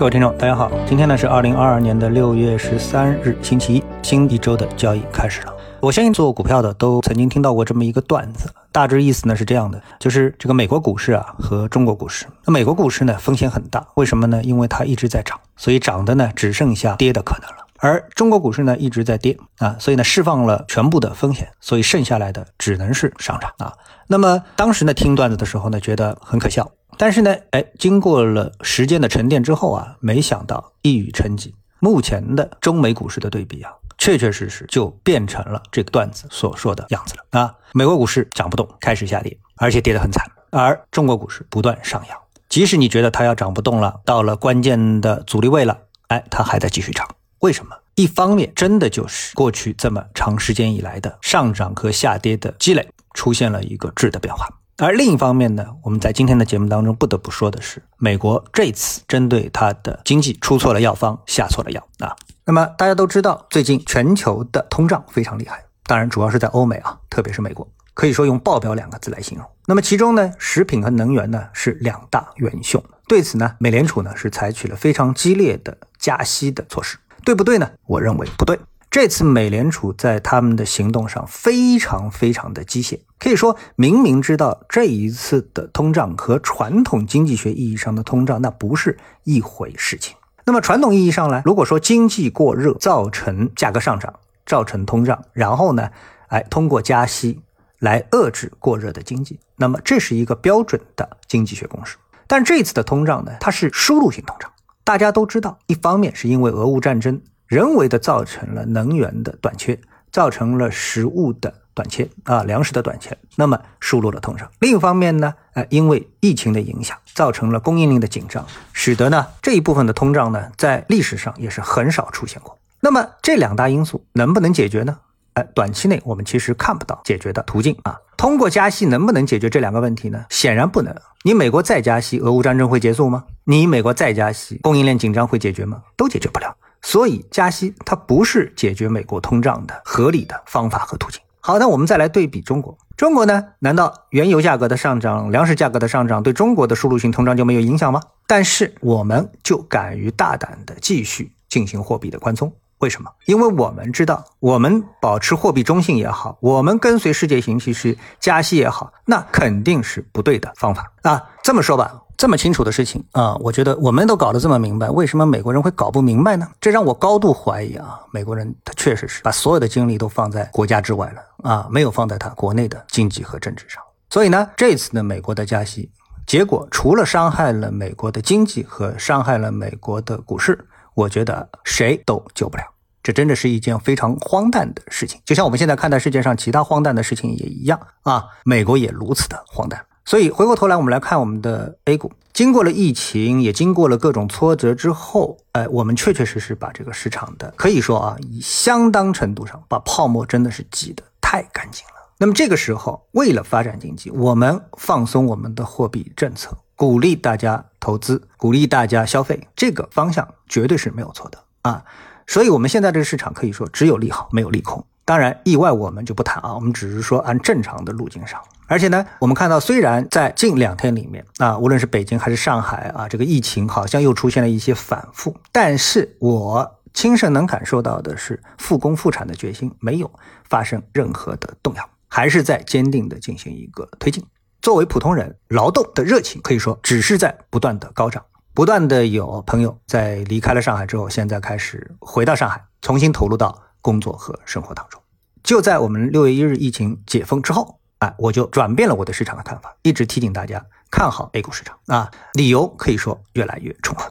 各位听众，大家好，今天呢是二零二二年的六月十三日，星期一，新一周的交易开始了。我相信做股票的都曾经听到过这么一个段子，大致意思呢是这样的，就是这个美国股市啊和中国股市，那美国股市呢风险很大，为什么呢？因为它一直在涨，所以涨的呢只剩下跌的可能了。而中国股市呢一直在跌啊，所以呢释放了全部的风险，所以剩下来的只能是上涨啊。那么当时呢听段子的时候呢觉得很可笑。但是呢，哎，经过了时间的沉淀之后啊，没想到一语成疾，目前的中美股市的对比啊，确确实实就变成了这个段子所说的样子了啊。美国股市涨不动，开始下跌，而且跌得很惨，而中国股市不断上扬。即使你觉得它要涨不动了，到了关键的阻力位了，哎，它还在继续涨。为什么？一方面，真的就是过去这么长时间以来的上涨和下跌的积累出现了一个质的变化。而另一方面呢，我们在今天的节目当中不得不说的是，美国这次针对它的经济出错了药方，下错了药啊。那么大家都知道，最近全球的通胀非常厉害，当然主要是在欧美啊，特别是美国，可以说用爆表两个字来形容。那么其中呢，食品和能源呢是两大元凶。对此呢，美联储呢是采取了非常激烈的加息的措施，对不对呢？我认为不对。这次美联储在他们的行动上非常非常的机械，可以说明明知道这一次的通胀和传统经济学意义上的通胀那不是一回事情。那么传统意义上来，如果说经济过热造成价格上涨，造成通胀，然后呢，哎，通过加息来遏制过热的经济，那么这是一个标准的经济学公式。但这次的通胀呢，它是输入性通胀，大家都知道，一方面是因为俄乌战争。人为的造成了能源的短缺，造成了食物的短缺啊，粮食的短缺，那么输入了通胀。另一方面呢，呃，因为疫情的影响，造成了供应链的紧张，使得呢这一部分的通胀呢，在历史上也是很少出现过。那么这两大因素能不能解决呢？哎，短期内我们其实看不到解决的途径啊。通过加息能不能解决这两个问题呢？显然不能。你美国再加息，俄乌战争会结束吗？你美国再加息，供应链紧张会解决吗？都解决不了。所以加息它不是解决美国通胀的合理的方法和途径。好，那我们再来对比中国。中国呢？难道原油价格的上涨、粮食价格的上涨对中国的输入性通胀就没有影响吗？但是我们就敢于大胆的继续进行货币的宽松。为什么？因为我们知道，我们保持货币中性也好，我们跟随世界形势加息也好，那肯定是不对的方法啊。这么说吧。这么清楚的事情啊，我觉得我们都搞得这么明白，为什么美国人会搞不明白呢？这让我高度怀疑啊！美国人他确实是把所有的精力都放在国家之外了啊，没有放在他国内的经济和政治上。所以呢，这次呢，美国的加息结果除了伤害了美国的经济和伤害了美国的股市，我觉得谁都救不了。这真的是一件非常荒诞的事情，就像我们现在看待世界上其他荒诞的事情也一样啊，美国也如此的荒诞。所以回过头来，我们来看我们的 A 股，经过了疫情，也经过了各种挫折之后，哎，我们确确实实把这个市场的可以说啊，以相当程度上把泡沫真的是挤得太干净了。那么这个时候，为了发展经济，我们放松我们的货币政策，鼓励大家投资，鼓励大家消费，这个方向绝对是没有错的啊。所以，我们现在这个市场可以说只有利好，没有利空。当然，意外我们就不谈啊，我们只是说按正常的路径上。而且呢，我们看到虽然在近两天里面啊，无论是北京还是上海啊，这个疫情好像又出现了一些反复，但是我亲身能感受到的是，复工复产的决心没有发生任何的动摇，还是在坚定的进行一个推进。作为普通人，劳动的热情可以说只是在不断的高涨，不断的有朋友在离开了上海之后，现在开始回到上海，重新投入到。工作和生活当中，就在我们六月一日疫情解封之后，哎，我就转变了我对市场的看法，一直提醒大家看好 A 股市场啊，理由可以说越来越充分。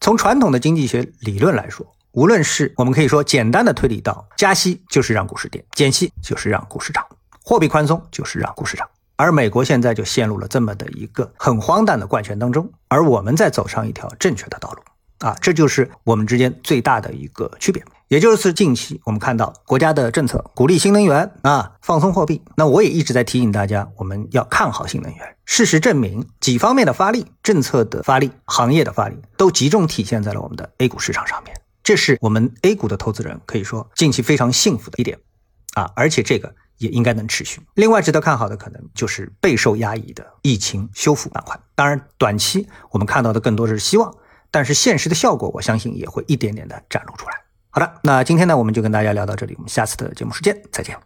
从传统的经济学理论来说，无论是我们可以说简单的推理到加息就是让股市跌，减息就是让股市涨，货币宽松就是让股市涨，而美国现在就陷入了这么的一个很荒诞的怪圈当中，而我们在走上一条正确的道路。啊，这就是我们之间最大的一个区别。也就是近期我们看到国家的政策鼓励新能源啊，放松货币。那我也一直在提醒大家，我们要看好新能源。事实证明，几方面的发力、政策的发力、行业的发力，都集中体现在了我们的 A 股市场上面。这是我们 A 股的投资人可以说近期非常幸福的一点啊，而且这个也应该能持续。另外值得看好的可能就是备受压抑的疫情修复板块。当然，短期我们看到的更多是希望。但是现实的效果，我相信也会一点点的展露出来。好的，那今天呢，我们就跟大家聊到这里，我们下次的节目时间再见。